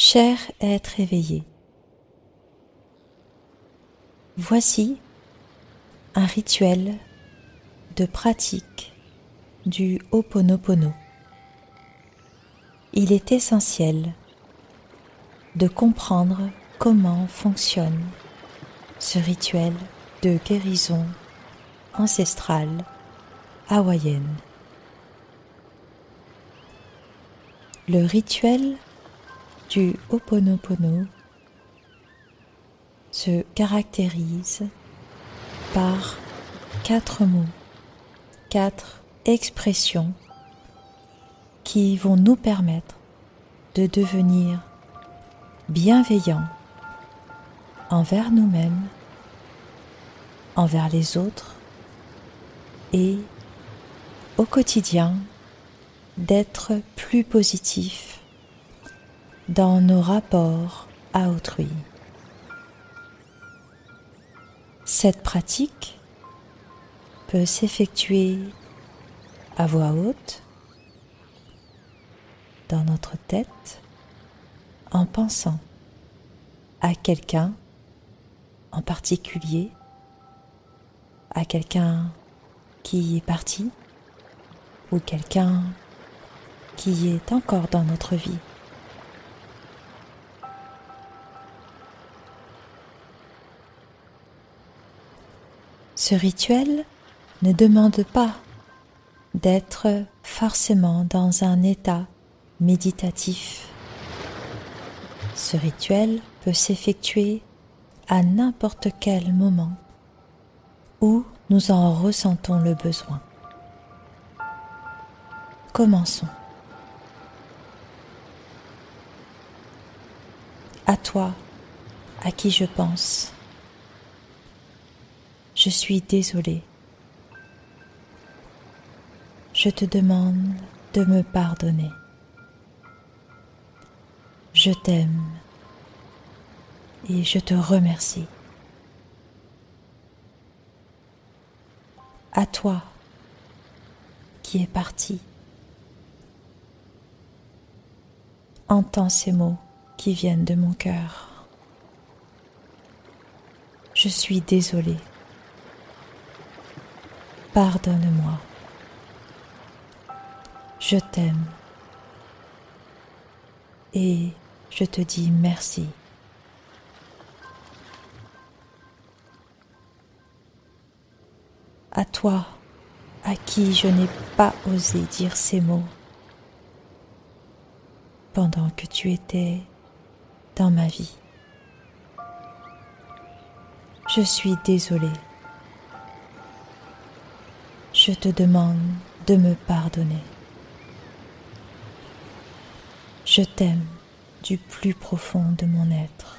Cher être éveillé, voici un rituel de pratique du Ho'oponopono. Il est essentiel de comprendre comment fonctionne ce rituel de guérison ancestrale hawaïenne. Le rituel du Ho'oponopono se caractérise par quatre mots, quatre expressions qui vont nous permettre de devenir bienveillants envers nous-mêmes, envers les autres et au quotidien d'être plus positifs dans nos rapports à autrui. Cette pratique peut s'effectuer à voix haute, dans notre tête, en pensant à quelqu'un en particulier, à quelqu'un qui est parti ou quelqu'un qui est encore dans notre vie. Ce rituel ne demande pas d'être forcément dans un état méditatif. Ce rituel peut s'effectuer à n'importe quel moment où nous en ressentons le besoin. Commençons. À toi, à qui je pense. Je suis désolé. Je te demande de me pardonner. Je t'aime et je te remercie. À toi qui es parti, entends ces mots qui viennent de mon cœur. Je suis désolée. Pardonne-moi. Je t'aime. Et je te dis merci. À toi, à qui je n'ai pas osé dire ces mots pendant que tu étais dans ma vie. Je suis désolée je te demande de me pardonner. Je t'aime du plus profond de mon être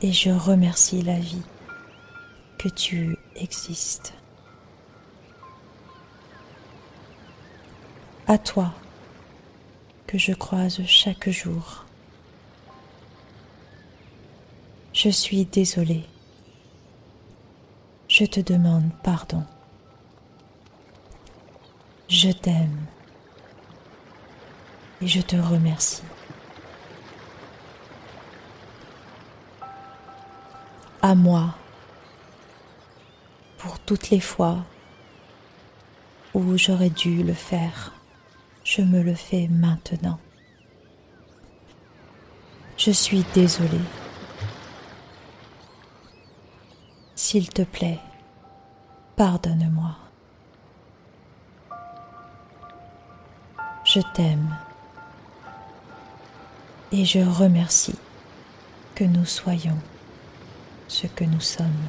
et je remercie la vie que tu existes. À toi que je croise chaque jour. Je suis désolée je te demande pardon. Je t'aime et je te remercie. À moi pour toutes les fois où j'aurais dû le faire, je me le fais maintenant. Je suis désolée. S'il te plaît, pardonne-moi. Je t'aime et je remercie que nous soyons ce que nous sommes.